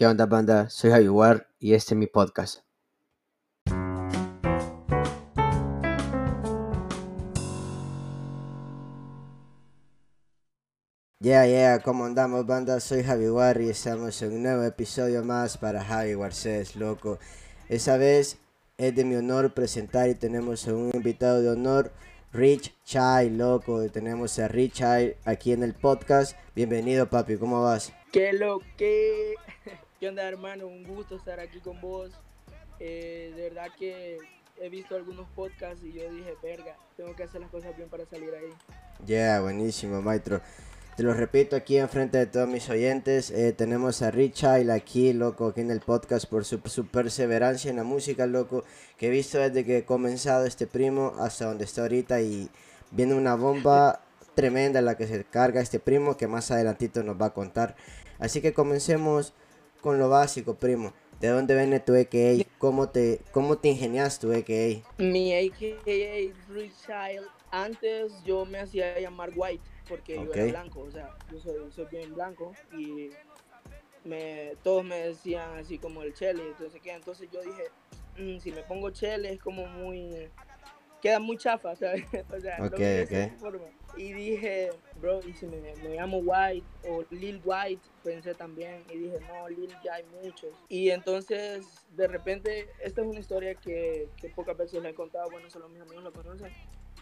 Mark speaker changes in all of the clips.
Speaker 1: ¿Qué onda, banda? Soy Javier y este es mi podcast. Yeah, yeah, ¿cómo andamos, banda? Soy Javier y estamos en un nuevo episodio más para Javi Garcés, loco. Esa vez es de mi honor presentar y tenemos a un invitado de honor, Rich Chai, loco. Tenemos a Rich Chai aquí en el podcast. Bienvenido, papi, ¿cómo vas?
Speaker 2: ¿Qué lo que? ¿Qué onda, hermano? Un gusto estar aquí con vos. Eh, de verdad que he visto algunos podcasts y yo dije, verga, tengo que hacer las cosas bien para salir ahí.
Speaker 1: Yeah, buenísimo, maestro. Te lo repito aquí enfrente de todos mis oyentes. eh, tenemos a Richard aquí, loco, aquí en el podcast por su, su perseverancia en la música, loco, que he visto desde que he comenzado este primo hasta donde está ahorita y viene una bomba tremenda la que se carga este primo que más adelantito nos va a contar. Así que comencemos con lo básico, primo. ¿De dónde viene tu AKA? ¿Cómo te, cómo te ingenias tu AKA?
Speaker 2: Mi AKA Rich Child. Antes yo me hacía llamar White porque yo
Speaker 1: Ok.
Speaker 2: era blanco, o sea, yo soy, soy bien blanco y me, todos me decían así como el Chele, entonces ¿qué? Entonces yo dije, "Mm, si me pongo Chele es como muy, queda muy chafa, ¿sabes? O sea,
Speaker 1: Ok,
Speaker 2: no me
Speaker 1: ok.
Speaker 2: esa forma. Y dije, bro, y si me, me llamo White o Lil White, pensé también, y dije, no, Lil ya hay muchos. Y entonces, de repente, esta es una historia que, que pocas veces le he contado, bueno, solo mis amigos lo conocen,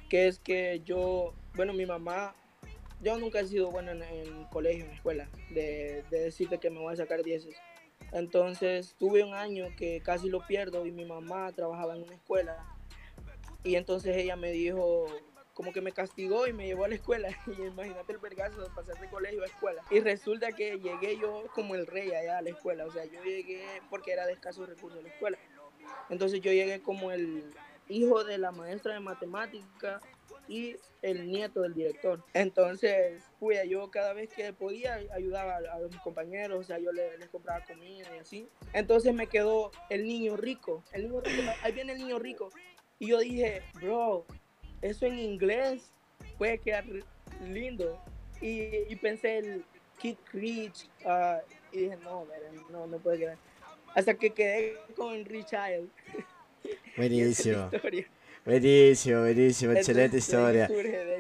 Speaker 2: que es que yo, bueno, mi mamá, yo nunca he sido bueno en, en colegio, en escuela, de, de decirte que me voy a sacar dieces. Entonces, tuve un año que casi lo pierdo y mi mamá trabajaba en una escuela. Y entonces ella me dijo, como que me castigó y me llevó a la escuela. Y imagínate el vergazo de pasar de colegio a escuela. Y resulta que llegué yo como el rey allá a la escuela. O sea, yo llegué porque era de escasos recursos la escuela. Entonces yo llegué como el hijo de la maestra de matemática y el nieto del director. Entonces, pues yo cada vez que podía ayudaba a, mis compañeros, o sea, yo le- les compraba comida y así. Entonces me quedó el niño rico. El niño rico, ahí viene el niño rico. Y yo dije, bro, eso en inglés puede quedar lindo. Y, y pensé el Kid Rich. ah, y dije, no, no, no puede quedar. Hasta que quedé con Rich Child.
Speaker 1: Buenísimo,
Speaker 2: historia.
Speaker 1: buenísimo, buenísimo, excelente
Speaker 2: Entonces, de ahí
Speaker 1: historia.
Speaker 2: surge, de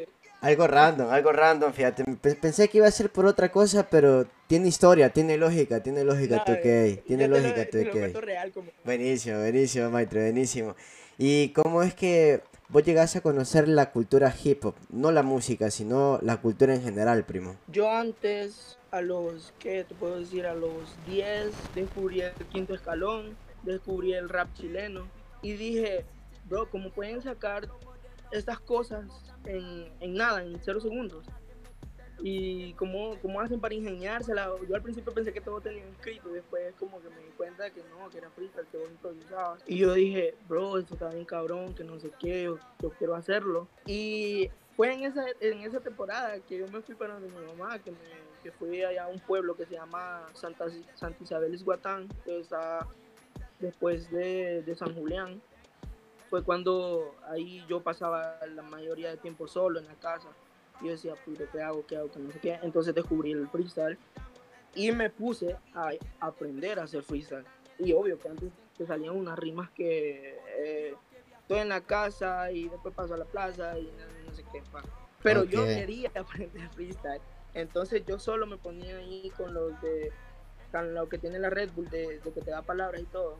Speaker 2: ahí.
Speaker 1: Algo random, algo random, fíjate. Pe- Pensé que iba a ser por otra cosa, pero tiene historia, tiene lógica, tiene lógica tu
Speaker 2: No, yo
Speaker 1: tiene
Speaker 2: lo-
Speaker 1: lógica tu
Speaker 2: lo real como.
Speaker 1: Buenísimo, buenísimo, maestro, buenísimo. ¿Y cómo es que vos llegás a conocer la cultura hip hop? No la música, sino la cultura en general, primo.
Speaker 2: Yo antes, a los, ¿qué te puedo decir? A los 10, descubrí el quinto escalón, descubrí el rap chileno y dije, bro, ¿cómo pueden sacar estas cosas en nada, en cero segundos? Y cómo, cómo hacen para ingeniársela. Yo al principio pensé que todo tenía escrito, después como que me di cuenta que no, que era freestyle, que vos improvisabas. Y yo dije, bro, esto está bien cabrón, que no sé qué, yo, quiero hacerlo. Y fue en esa, en esa temporada que yo me fui para mi mamá, que, me, que fui allá a un pueblo que se llama Santa, Santa Isabel Isguatán, que está después de, de San Julián. Fue cuando ahí yo pasaba la mayoría del tiempo solo en la casa. Yo decía, puto, ¿qué hago? ¿Qué hago? Que no sé qué. Entonces descubrí el freestyle y me puse a aprender a hacer freestyle. Y obvio que antes te salían unas rimas que eh, estoy en la casa y después paso a la plaza y no, no sé qué. pa. Pero yo
Speaker 1: Ok.
Speaker 2: quería aprender freestyle. Entonces yo solo me ponía ahí con los de con lo que tiene la Red Bull de, de que te da palabras y todo.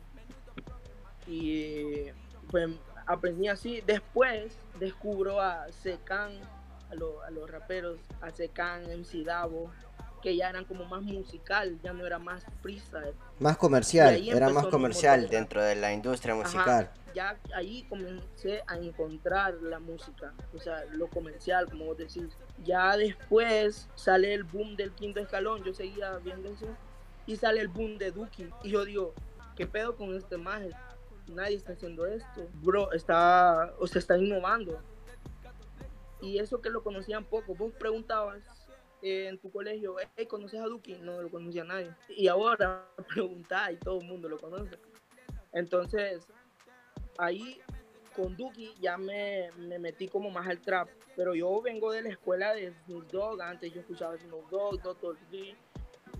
Speaker 2: Y pues aprendí así. Después descubro a Secan, a, lo- a los raperos, a Secan, MC Davo, que ya eran como más musical, ya no era más freestyle.
Speaker 1: Más comercial, era más comercial dentro de la industria
Speaker 2: Ajá,
Speaker 1: musical.
Speaker 2: ya ahí comencé a encontrar la música, o sea, lo comercial, como vos decís. Ya después sale el boom del quinto escalón, yo seguía viendo eso, y sale el boom de Duki. Y yo digo, ¿qué pedo con este maje? Nadie está haciendo esto. Bro, está, o sea, está innovando. Y eso que lo conocían poco, vos preguntabas eh, en tu colegio, hey, ¿conoces a Duki? No lo conocía nadie. Y ahora preguntás y todo el mundo lo conoce. Entonces, ahí con Duki ya me, me metí como más al trap. Pero yo vengo de la escuela de Snoop Dogg. Antes yo escuchaba Snoop Dogg, Dr. Dre.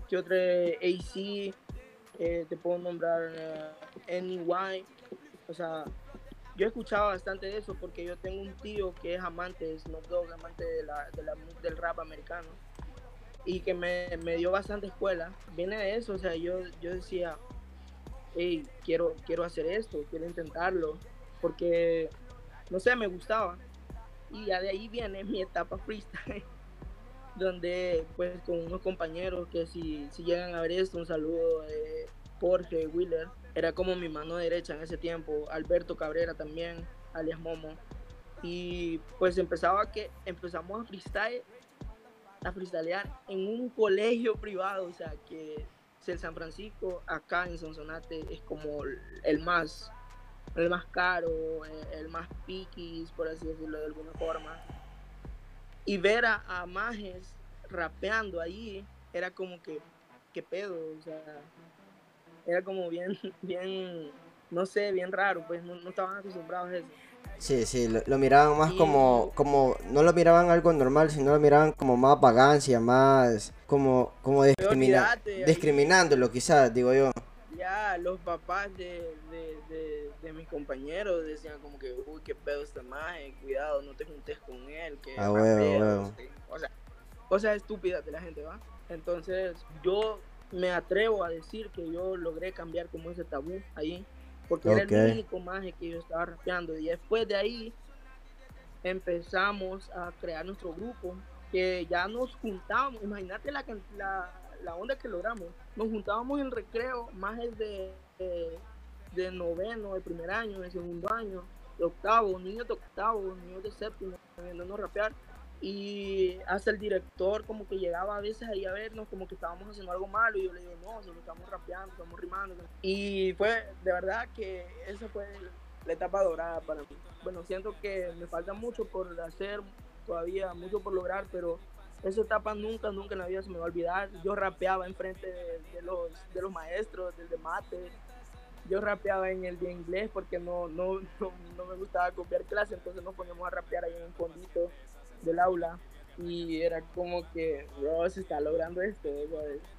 Speaker 2: que otro AC, eh, te puedo nombrar uh, NY, o sea, yo escuchaba bastante de eso porque yo tengo un tío que es amante de Snoop Dogg, amante de la, de del rap americano y que me, me, dio bastante escuela. Viene de eso, o sea, yo, yo decía, hey, quiero, quiero hacer esto, quiero intentarlo, porque, no sé, me gustaba. Y ya de ahí viene mi etapa freestyle, donde pues con unos compañeros que si, si llegan a ver esto, un saludo de Jorge Wheeler, era como mi mano derecha en ese tiempo, Alberto Cabrera también, alias Momo. Y pues empezaba que empezamos a freestyle, a freestylear en un colegio privado, o sea que el San Francisco acá en Sonsonate es como el más el más caro, el, más piquis, por así decirlo de alguna forma. Y ver a, a Majes rapeando ahí era como que, qué pedo, o sea, era como bien, bien, no sé, bien raro, pues no, no estaban acostumbrados a eso.
Speaker 1: Sí, sí, lo, miraban más como, como, no lo miraban algo normal, sino lo miraban como más vagancia, más como, como discrimina, discriminándolo quizás, digo yo.
Speaker 2: Ya, los papás de, de, mis compañeros decían como que, uy, qué pedo está más, cuidado, no te juntes con él, que
Speaker 1: ah, huevo,
Speaker 2: O sea, cosas estúpidas de la gente, ¿va? Entonces, yo me atrevo a decir que yo logré cambiar como ese tabú ahí porque era el único maje que yo estaba rapeando. Y después de ahí empezamos a crear nuestro grupo, que ya nos juntábamos, imagínate la, la, la onda que logramos, nos juntábamos en recreo, más de, de, de, noveno, de primer año, de segundo año, de octavo, niños de octavo, niños de séptimo, no rapear y hasta el director como que llegaba a veces ahí a vernos como que estábamos haciendo algo malo y yo le digo, no, solo estamos rapeando, estamos rimando. Y fue de verdad que esa fue la etapa dorada para mí. Bueno, siento que me falta mucho por hacer, todavía mucho por lograr, pero esa etapa nunca, nunca en la vida se me va a olvidar. Yo rapeaba enfrente de, de los, de los maestros, del de mate. Yo rapeaba en el de inglés porque no, no, no, no me gustaba copiar clase, entonces nos poníamos a rapear ahí en un fondito del aula y era como que, bro, se está logrando esto.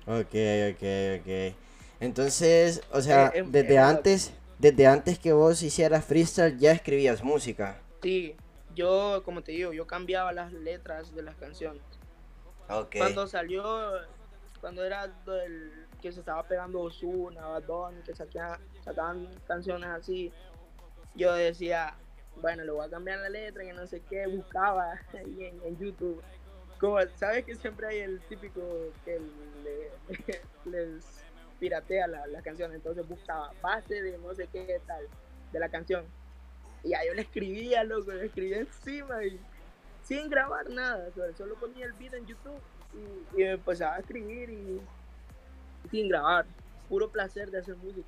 Speaker 1: Ok, ok, ok. Entonces, o sea, eh, em, desde antes, desde antes que vos hicieras freestyle, ya escribías música.
Speaker 2: Sí, yo, como te digo, yo cambiaba las letras de las canciones.
Speaker 1: Okay.
Speaker 2: Cuando salió, cuando era el que se estaba pegando Ozuna, Bad que sacaban canciones así, yo decía, bueno, le voy a cambiar la letra, que no sé qué, buscaba ahí en, YouTube. Como, ¿sabes que siempre hay el típico que les piratea la, la canción? Entonces buscaba base de no sé qué tal, de la canción. Y ahí yo le escribía, loco, le escribía encima y sin grabar nada, solo ponía el beat en YouTube y, y empezaba a escribir y sin grabar. Puro placer de hacer música.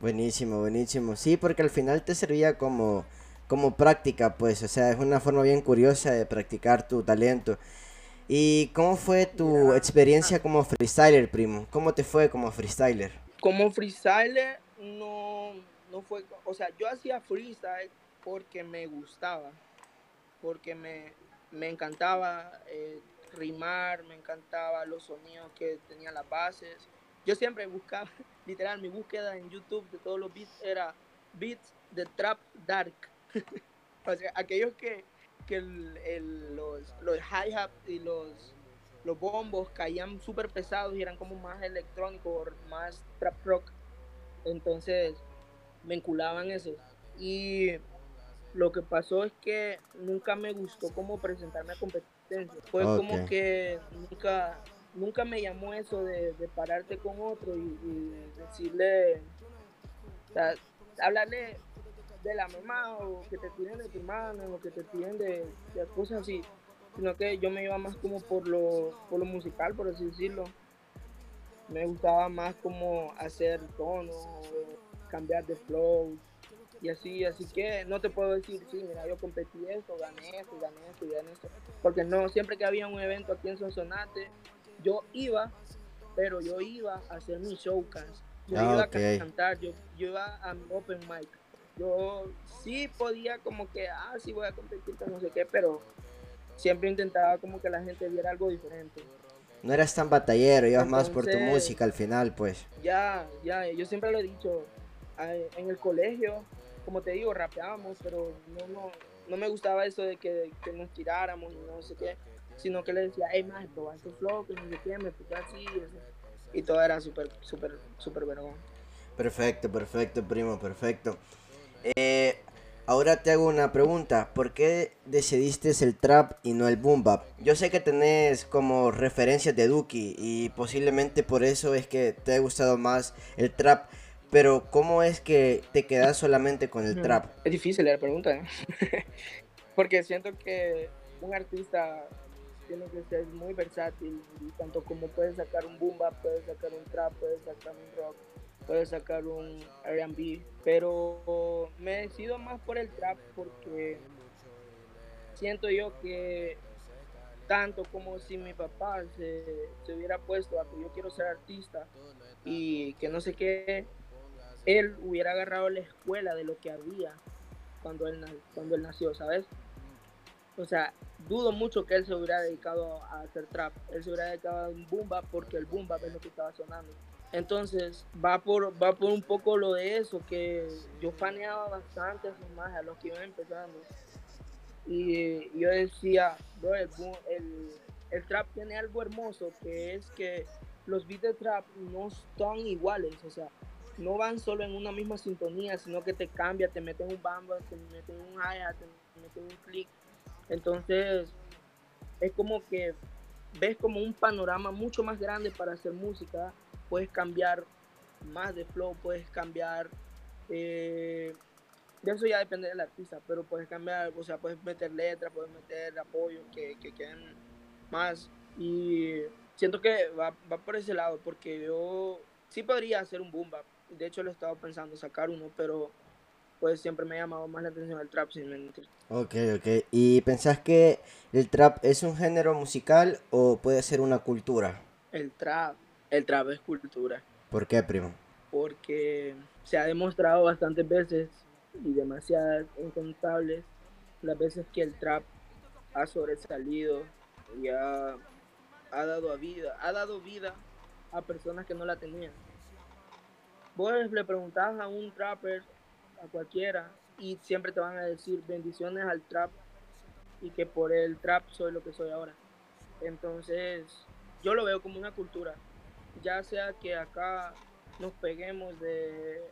Speaker 1: Buenísimo, buenísimo. Sí, porque al final te servía como como práctica, pues, o sea, es una forma bien curiosa de practicar tu talento. ¿Y cómo fue tu experiencia como freestyler, primo? ¿Cómo te fue como freestyler?
Speaker 2: Como freestyler no, no fue, o sea, yo hacía freestyle porque me gustaba, porque me, me encantaba eh, rimar, me encantaba los sonidos que tenían las bases. Yo siempre buscaba, literal, mi búsqueda en YouTube de todos los beats era beats de trap dark o sea, aquellos que, que el, los, los hi-hat y los, los bombos caían súper pesados y eran como más electrónicos, más trap rock. Entonces me enculaban esos. Y lo que pasó es que nunca me gustó como presentarme a competencia. Fue como que nunca, nunca me llamó eso de, de pararte con otro y, decirle, o sea, hablarle de la mamá o que te tienen de tu hermano o que te tienen de, cosas así, sino que yo me iba más como por lo, por lo musical, por así decirlo. Me gustaba más como hacer tono, cambiar de flow y así, así que no te puedo decir, sí, mira, yo competí esto, gané esto, gané esto, gané esto, porque no, siempre que había un evento aquí en Sonsonate, yo iba, pero yo iba a hacer mi showcast, yo ah, iba a cantar, yo, yo iba a open mic, yo sí podía como que, ah, sí voy a competir con no sé qué, pero siempre intentaba como que la gente viera algo diferente.
Speaker 1: No eras tan batallero, ibas más por tu música al final, pues.
Speaker 2: Ya, ya, yo siempre lo he dicho, en el colegio, como te digo, rapeábamos, pero no, no, no me gustaba eso de que, que nos tiráramos y no sé qué, sino que le decía, hey, más, probar este flow, que no sé qué, me puta así, y, y todo era súper, súper, súper vergón.
Speaker 1: Perfecto, perfecto, primo, perfecto. Eh, ahora te hago una pregunta. ¿Por qué decidiste el trap y no el boom bap? Yo sé que tenés como referencias de Duki y posiblemente por eso es que te ha gustado más el trap. Pero ¿cómo es que te quedas solamente con el trap?
Speaker 2: Es difícil la pregunta. ¿eh? Porque siento que un artista tiene que ser muy versátil y tanto como puedes sacar un boom bap, puedes sacar un trap, puedes sacar un rock puede sacar un RB, pero me decido más por el trap porque siento yo que tanto como si mi papá se, se, hubiera puesto a que yo quiero ser artista y que no sé qué, él hubiera agarrado la escuela de lo que había cuando él, cuando él nació, ¿sabes? O sea, dudo mucho que él se hubiera dedicado a hacer trap. Él se hubiera dedicado a un boom porque el boom es lo que estaba sonando. Entonces va por, va por un poco lo de eso, que yo faneaba bastante a a los que iban empezando. Y yo decía, bro, el, trap tiene algo hermoso, que es que los beats de trap no están iguales, o sea, no van solo en una misma sintonía, sino que te cambia, te meten un bamba, te meten un hi-hat, te meten un click. Entonces, es como que ves como un panorama mucho más grande para hacer música puedes cambiar más de flow, puedes cambiar, eh, eso ya depende del artista, pero puedes cambiar, o sea, puedes meter letras, puedes meter apoyo que, que queden más. Y siento que va, va, por ese lado, porque yo sí podría hacer un boom bap. De hecho, lo he estado pensando sacar uno, pero pues siempre me ha llamado más la atención el trap, sin mentir.
Speaker 1: Ok, ok. ¿Y pensás que el trap es un género musical o puede ser una cultura?
Speaker 2: El trap el trap es cultura.
Speaker 1: ¿Por qué, primo?
Speaker 2: Porque se ha demostrado bastantes veces y demasiadas incontables las veces que el trap ha sobresalido y ha, dado a vida, ha dado vida a personas que no la tenían. Vos le preguntás a un trapper, a cualquiera, y siempre te van a decir bendiciones al trap y que por el trap soy lo que soy ahora. Entonces, yo lo veo como una cultura ya sea que acá nos peguemos de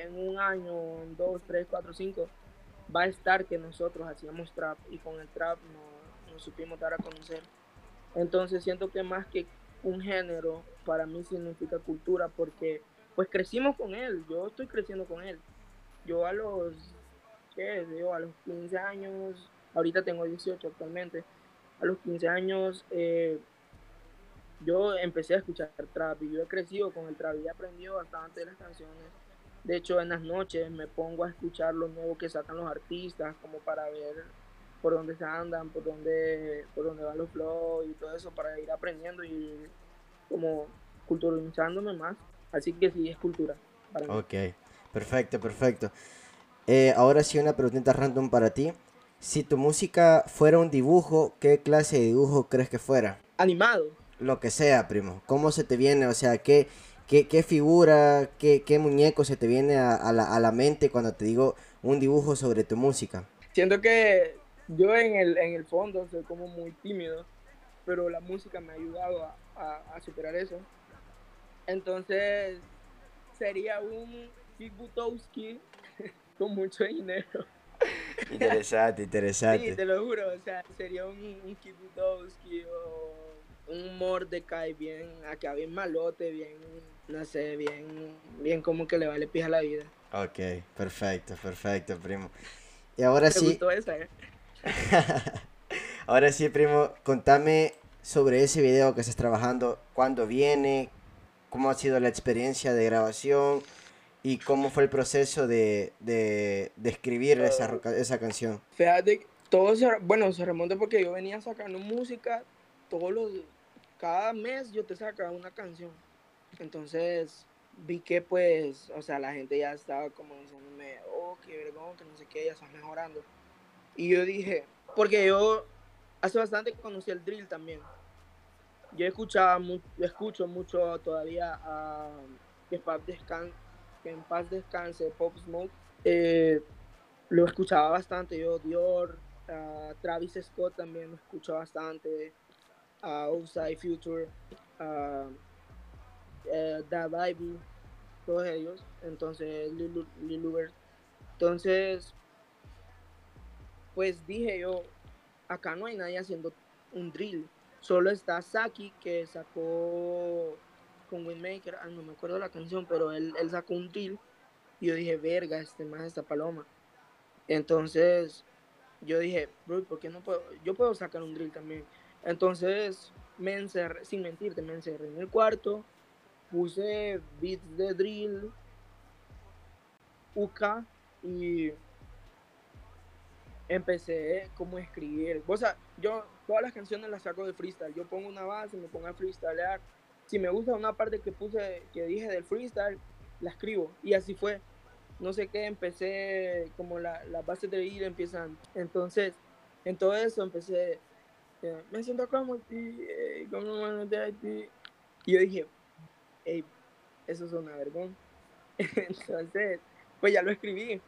Speaker 2: en un año, en dos, tres, cuatro, cinco, va a estar que nosotros hacíamos trap y con el trap nos, supimos dar a conocer. Entonces siento que más que un género, para mí significa cultura porque pues crecimos con él, yo estoy creciendo con él. Yo a los, ¿qué? Yo a los 15 años, ahorita tengo 18 actualmente, a los 15 años eh, yo empecé a escuchar trap y yo he crecido con el trap y he aprendido bastante de las canciones. De hecho, en las noches me pongo a escuchar lo nuevo que sacan los artistas, como para ver por dónde se andan, por dónde, por dónde van los flows y todo eso, para ir aprendiendo y como culturizándome más. Así que sí, es cultura.
Speaker 1: Para mí. Perfecto, perfecto. Eh, ahora sí, una pregunta random para ti. Si tu música fuera un dibujo, ¿qué clase de dibujo crees que fuera?
Speaker 2: Animado.
Speaker 1: Lo que sea, primo. ¿Cómo se te viene? O sea, ¿qué, qué, qué figura, qué, qué, muñeco se te viene a, la, a, la, mente cuando te digo un dibujo sobre tu música?
Speaker 2: Siento que yo en el, en el fondo soy como muy tímido, pero la música me ha ayudado a, a, superar eso. Entonces, sería un Kik Butowski con mucho dinero.
Speaker 1: Interesante, interesante.
Speaker 2: Sí, te lo juro, o sea, sería un, un Kik Butowski o un Mordecai bien, acá bien malote, bien, no sé, bien, bien como que le vale pija la vida.
Speaker 1: Ok, perfecto, perfecto, primo. Y ahora sí.
Speaker 2: Gustó esa, eh?
Speaker 1: ahora sí, primo, contame sobre ese video que estás trabajando, cuándo viene, cómo ha sido la experiencia de grabación y cómo fue el proceso de, de, de escribir esa, ah. esa canción.
Speaker 2: Fíjate, todo se, bueno, se remonta porque yo venía sacando música todos los, cada mes yo te sacaba una canción. Entonces vi que pues, o sea, la gente ya estaba como diciéndome, oh, qué vergüenza, que no sé qué, ya estás mejorando. Y yo dije, porque yo hace bastante conocí el drill también. yo escuchaba, escucho mucho todavía a que, en paz descanse Pop Smoke. Eh, lo escuchaba bastante, yo Dior, Travis Scott también lo escucho bastante, a Outside Future, a eh, Da Baby, todos ellos, entonces Lil. Entonces, pues dije yo, acá no hay nadie haciendo un drill, solo está Saki que sacó con Windmaker, no me acuerdo la canción, pero él, él sacó un drill y yo dije, verga, este más esta paloma. Entonces, yo dije, bro, ¿por qué no puedo? Yo puedo sacar un drill también. Entonces, me encerré, sin mentirte, me encerré en el cuarto, puse beats de drill, UK y empecé como a escribir. O sea, yo todas las canciones las saco de freestyle. Yo pongo una base, me pongo a freestylear. Si me gusta una parte que puse, que dije del freestyle, la escribo. Y así fue no sé qué, empecé como la, la base de ir empiezan. Entonces, en todo eso empecé, eh, me siento como ti, eh, como de ti. Y yo dije, hey, eso es una vergüenza. Entonces, pues ya lo escribí.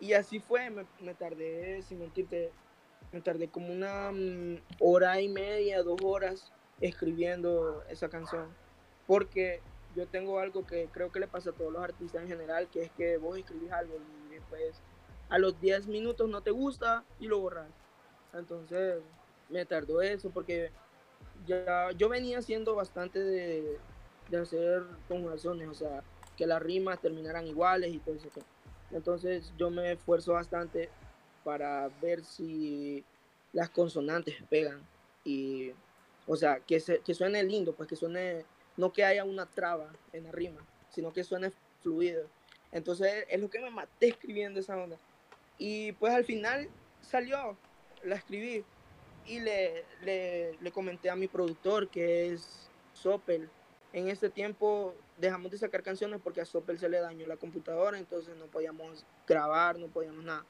Speaker 2: Y así fue, me, me, tardé, sin mentirte, me tardé como una mm, hora y media, dos horas escribiendo esa canción. Porque yo tengo algo que creo que le pasa a todos los artistas en general, que es que vos escribís algo y después a los 10 minutos no te gusta y lo borras. Entonces me tardó eso porque ya yo venía haciendo bastante de, de hacer conjugaciones, o sea, que las rimas terminaran iguales y todo eso. Entonces yo me esfuerzo bastante para ver si las consonantes pegan y, o sea, que, se, que suene lindo, pues que suene no que haya una traba en la rima, sino que suene fluido. Entonces es lo que me maté escribiendo esa onda. Y pues al final salió, la escribí y le, le, comenté a mi productor que es Sopel. En ese tiempo dejamos de sacar canciones porque a Sopel se le dañó la computadora, entonces no podíamos grabar, no podíamos nada.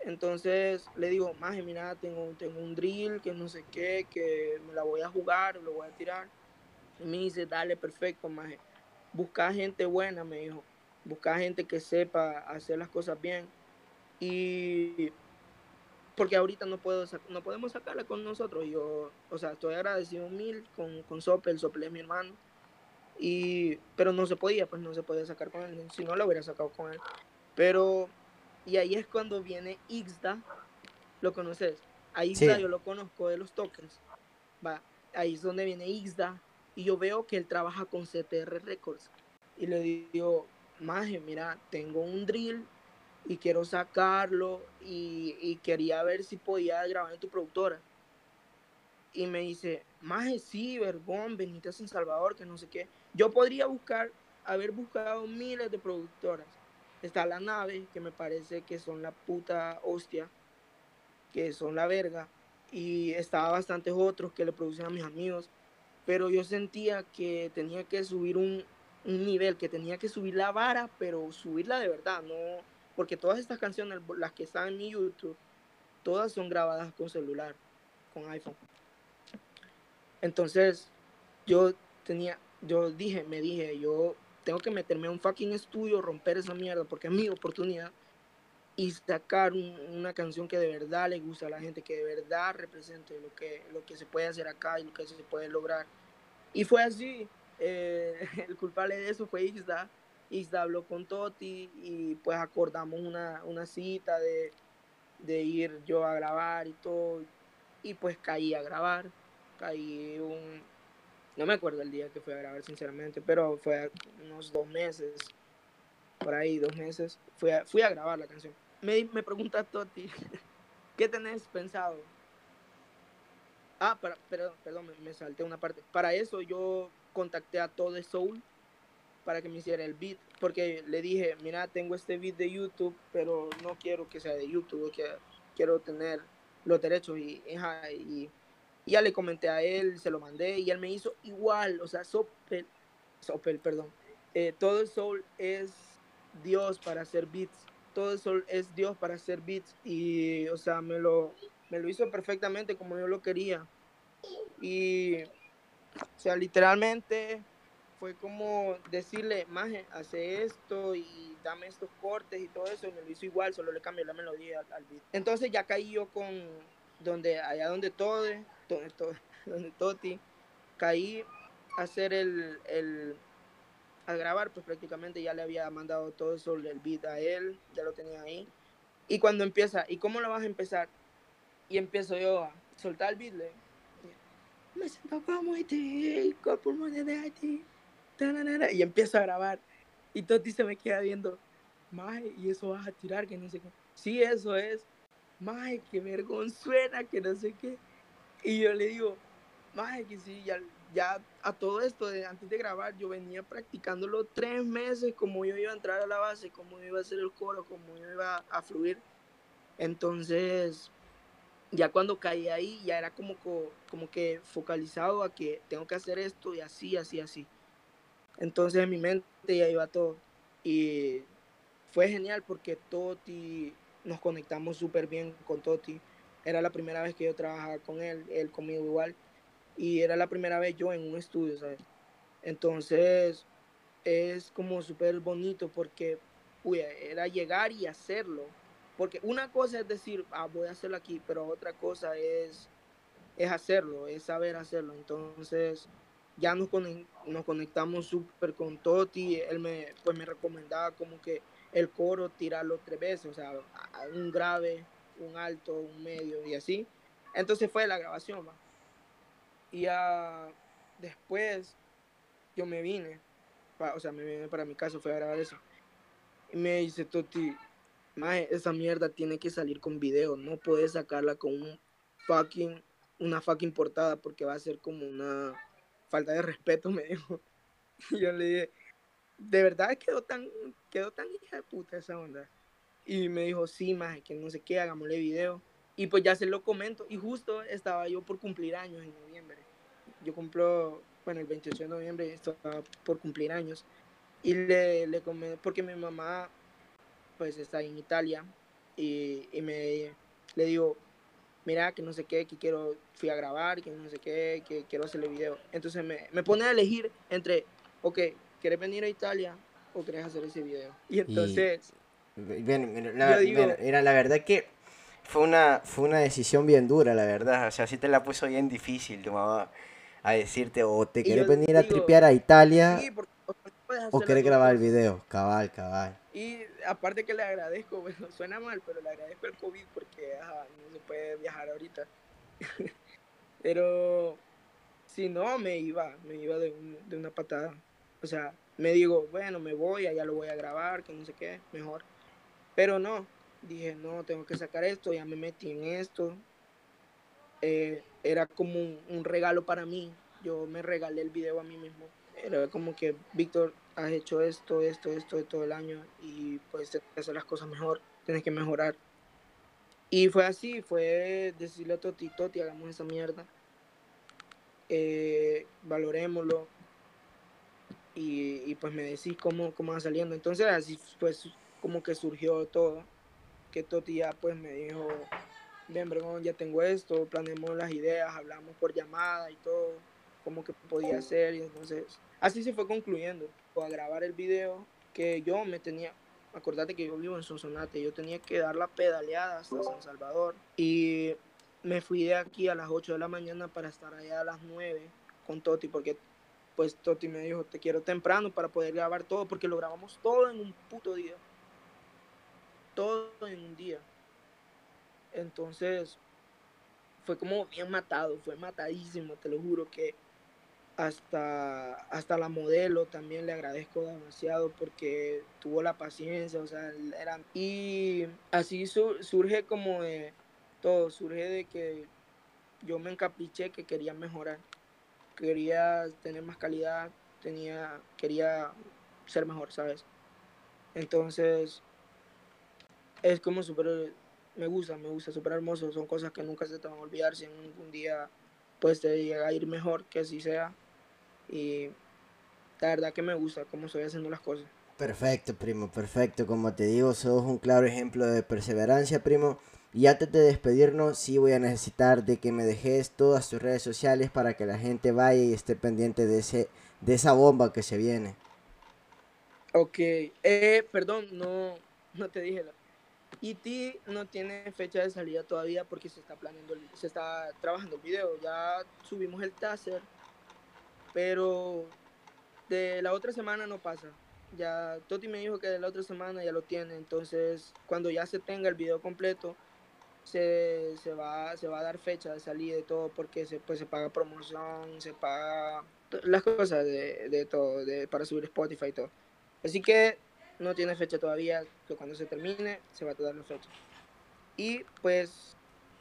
Speaker 2: Entonces le digo, maje, mira, tengo, tengo un drill que no sé qué, que me la voy a jugar, lo voy a tirar me dice, dale, perfecto, maje. Busca gente buena, me dijo. Busca gente que sepa hacer las cosas bien. Y porque ahorita no puedo no podemos sacarla con nosotros. Yo, o sea, estoy agradecido mil con, con Sopel, Sopel es mi hermano. Y, pero no se podía, pues no se podía sacar con él. Si no, lo hubiera sacado con él. Pero, y ahí es cuando viene Ixda. ¿Lo conoces? A Ixda yo lo conozco de los tokens. Va, ahí es donde viene Ixda y yo veo que él trabaja con CTR Records. Y le digo, Maje, mira, tengo un drill y quiero sacarlo y, quería ver si podía grabar en tu productora. Y me dice, Maje, sí, Verbón, venite a San Salvador, que no sé qué. Yo podría buscar, haber buscado miles de productoras. Está la nave, que me parece que son la puta hostia, que son la verga. Y estaba bastantes otros que le producen a mis amigos pero yo sentía que tenía que subir un, nivel, que tenía que subir la vara, pero subirla de verdad, no, porque todas estas canciones, las que están en mi YouTube, todas son grabadas con celular, con iPhone. Entonces, yo tenía, yo dije, me dije, yo tengo que meterme a un fucking estudio, romper esa mierda, porque es mi oportunidad, y sacar una canción que de verdad le gusta a la gente, que de verdad represente lo que, lo que se puede hacer acá y lo que se puede lograr. Y fue así. Eh, el culpable de eso fue Isda. Isda habló con Toti y pues acordamos una, una cita de, de, ir yo a grabar y todo. Y pues caí a grabar. Caí un... No me acuerdo el día que fui a grabar, sinceramente, pero fue unos dos meses, por ahí, dos meses. Fui a, grabar la canción. Me, me pregunta Toti, ¿qué tenés pensado? Ah, para, perdón, perdón, me, salté una parte. Para eso yo contacté a Todo Soul para que me hiciera el beat, porque le dije, mira, tengo este beat de YouTube, pero no quiero que sea de YouTube, que quiero tener los derechos y, y, ya le comenté a él, se lo mandé y él me hizo igual, o sea, Sopel, Sopel, perdón, eh, todo el soul es Dios para hacer beats, todo el soul es Dios para hacer beats y, o sea, me lo, me lo hizo perfectamente como yo lo quería. Y O sea, literalmente fue como decirle, Maje, hace esto y dame estos cortes y todo eso. Y me lo hizo igual, solo le cambié la melodía al, beat. Entonces ya caí yo con donde, allá donde todo, donde, todo, donde Toti, caí a hacer el, el, a grabar, pues prácticamente ya le había mandado todo eso, el beat a él, ya lo tenía ahí. Y cuando empieza, ¿y cómo lo vas a empezar? Y empiezo yo a soltar el beat, le, me siento como Haití, pulmones de Haití y empiezo a grabar. Y Toti se me queda viendo, Maje, y eso vas a tirar, que no sé qué. Sí, eso es. Maje, qué vergonzuela, que no sé qué. Y yo le digo, Maje, que sí, ya, ya a todo esto, antes de grabar, yo venía practicándolo tres meses, como yo iba a entrar a la base, como iba a hacer el coro, como yo iba a fluir. Entonces, ya cuando caí ahí, ya era como, como que focalizado a que tengo que hacer esto y así, así, así. Entonces en mi mente ya iba todo. Y fue genial porque Toti, nos conectamos súper bien con Toti. Era la primera vez que yo trabajaba con él, él conmigo igual. Y era la primera vez yo en un estudio, ¿sabes? Entonces es como súper bonito porque era llegar y hacerlo. Porque una cosa es decir, ah, voy a hacerlo aquí, pero otra cosa es, es hacerlo, es saber hacerlo. Entonces ya nos, nos conectamos súper con Toti, él me, pues me recomendaba como que el coro tirarlo tres veces, o sea, un grave, un alto, un medio y así. Entonces fue la grabación, Y ya después yo me vine, o sea, me vine para mi casa, fue a grabar eso. Y me dice Toti, esa mierda tiene que salir con video, no puedes sacarla con un fucking, una fucking portada porque va a ser como una falta de respeto, me dijo. Y yo le dije, de verdad quedó tan, quedó tan hija de puta esa onda. Y me dijo, sí, más que no sé qué, hagámosle video. Y pues ya se lo comento. Y justo estaba yo por cumplir años en noviembre. Yo cumplo, bueno, el 28 de noviembre estaba por cumplir años. Y le, le comenté, porque mi mamá, pues está en Italia. Y, y me le digo, mira, que no sé qué, que quiero, fui a grabar, que no sé qué, que quiero hacerle video. Entonces me, me pone a elegir entre, ok, ¿quieres venir a Italia o quieres hacer ese video? Y entonces...
Speaker 1: bien, la, mira, la verdad que fue una, fue una decisión bien dura, la verdad. O sea, sí te la puso bien difícil tu mamá a decirte, o te quieres venir a tripear a Italia, o quieres grabar el video, cabal, cabal.
Speaker 2: Y aparte que le agradezco, bueno, suena mal, pero le agradezco el COVID porque no se puede viajar ahorita. pero si no, me iba, me iba de, de una patada. O sea, me digo, bueno, me voy, allá lo voy a grabar, que no sé qué, mejor. Pero no, dije, no, tengo que sacar esto, ya me metí en esto. Eh, era como un, regalo para mí. Yo me regalé el video a mí mismo. Era como que, Víctor, has hecho esto, esto, esto de todo el año y pues que hacer las cosas mejor, tienes que mejorar. Y fue así, fue decirle a Toti, Toti, hagamos esa mierda, eh, valorémoslo y, y, pues me decís cómo, cómo va saliendo. Entonces así pues como que surgió todo, que Toti ya pues me dijo, ven, ya tengo esto, planeamos las ideas, hablamos por llamada y todo, como que podía hacer y entonces así se fue concluyendo a grabar el video que yo me tenía, acordate que yo vivo en Sonsonate, yo tenía que dar la pedaleada hasta San Salvador y me fui de aquí a las 8 de la mañana para estar allá a las 9 con Toti porque pues Toti me dijo te quiero temprano para poder grabar todo porque lo grabamos todo en un puto día todo en un día. Entonces fue como bien matado fue matadísimo te lo juro que hasta, hasta la modelo también le agradezco demasiado porque tuvo la paciencia, o sea, eran... Y así surge como de todo, surge de que yo me encapriché que quería mejorar, quería tener más calidad, tenía, quería ser mejor, ¿sabes? Entonces, es como súper, me gusta, me gusta, súper hermoso, son cosas que nunca se te van a olvidar si en un día pues te llega a ir mejor, que así sea. Y la verdad que me gusta cómo estoy haciendo las cosas.
Speaker 1: Perfecto, primo, perfecto. Como te digo, sos un claro ejemplo de perseverancia, primo. Y antes de despedirnos, sí voy a necesitar de que me dejes todas tus redes sociales para que la gente vaya y esté pendiente de, ese, de esa bomba que se viene.
Speaker 2: Ok, eh, perdón, no, no te dije. E.T. no tiene fecha de salida todavía porque se está planeando, se está trabajando el video. Ya subimos el taser, pero de la otra semana no pasa. Ya Toti me dijo que de la otra semana ya lo tiene, entonces cuando ya se tenga el video completo, se, va, se va a dar fecha de salida y todo porque se, pues, se paga promoción, se paga las cosas de, de todo, de, para subir Spotify y todo. Así que no tiene fecha todavía, que cuando se termine se va a dar la fecha. Y pues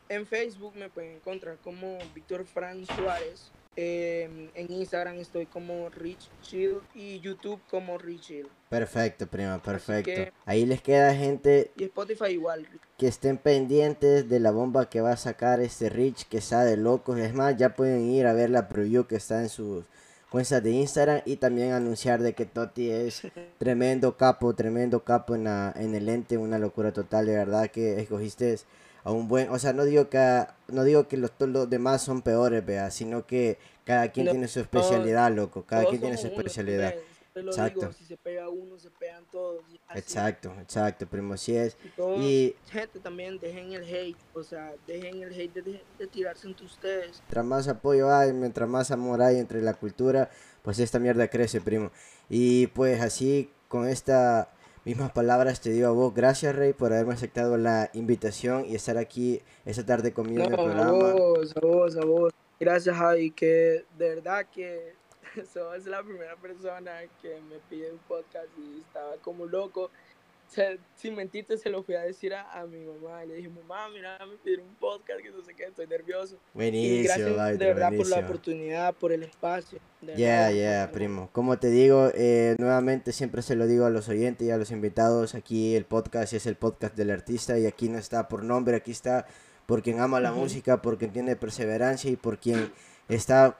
Speaker 2: en Facebook me pueden encontrar como Víctor Fran Suárez. Em, en Instagram estoy como Rich Chill y YouTube como Rich Chill.
Speaker 1: Perfecto, prima, perfecto. Ahí les queda gente.
Speaker 2: Y Spotify igual.
Speaker 1: Que estén pendientes de la bomba que va a sacar este Rich que está de locos. Es más, ya pueden ir a ver la preview que está en sus cuentas de Instagram y también anunciar de que Toti es tremendo capo, tremendo capo en, la, en el ente, una locura total, de verdad que escogiste a un buen, o sea, no digo que no digo que los, los demás son peores, vea, sino que cada quien tiene su especialidad, loco, cada quien tiene su especialidad.
Speaker 2: Exacto. si se pega uno, se pegan todos.
Speaker 1: Exacto, exacto, primo, si es.
Speaker 2: Y, gente también, dejen el hate, o sea, dejen el hate de, tirarse entre ustedes.
Speaker 1: Mientras más apoyo hay, mientras más amor hay entre la cultura, pues esta mierda crece, primo. Y pues así, con estas mismas palabras, te digo a vos, gracias, Rey, por haberme aceptado la invitación y estar aquí esta tarde conmigo en el programa.
Speaker 2: A vos, a vos, a vos. Gracias, Javi, que de verdad que es la primera persona que me pide un podcast y estaba como loco. Sin mentirte, se lo fui a decir a, mi mamá. Le dije, mamá, mira, me pidieron un podcast, que no sé qué, estoy nervioso.
Speaker 1: Buenísimo,
Speaker 2: gracias de verdad por la oportunidad, por el espacio.
Speaker 1: Ya, ya, yeah, primo. Como te digo, eh, nuevamente siempre se lo digo a los oyentes y a los invitados. Aquí el podcast es el podcast del artista y aquí no está por nombre, aquí está por quien ama la música, por quien tiene perseverancia y por quien está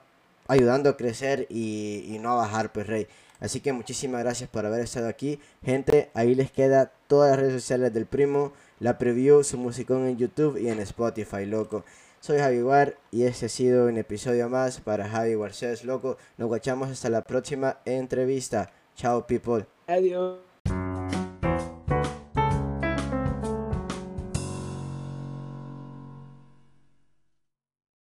Speaker 1: ayudando a crecer y, no a bajar, pues rey. Así que muchísimas gracias por haber estado aquí. Gente, ahí les queda todas las redes sociales del primo, la preview, su musicón en YouTube y en Spotify, loco. Soy Javi War y este ha sido un episodio más para Javi Garcés, loco. Nos guachamos hasta la próxima entrevista. Chao, people.
Speaker 2: Adiós.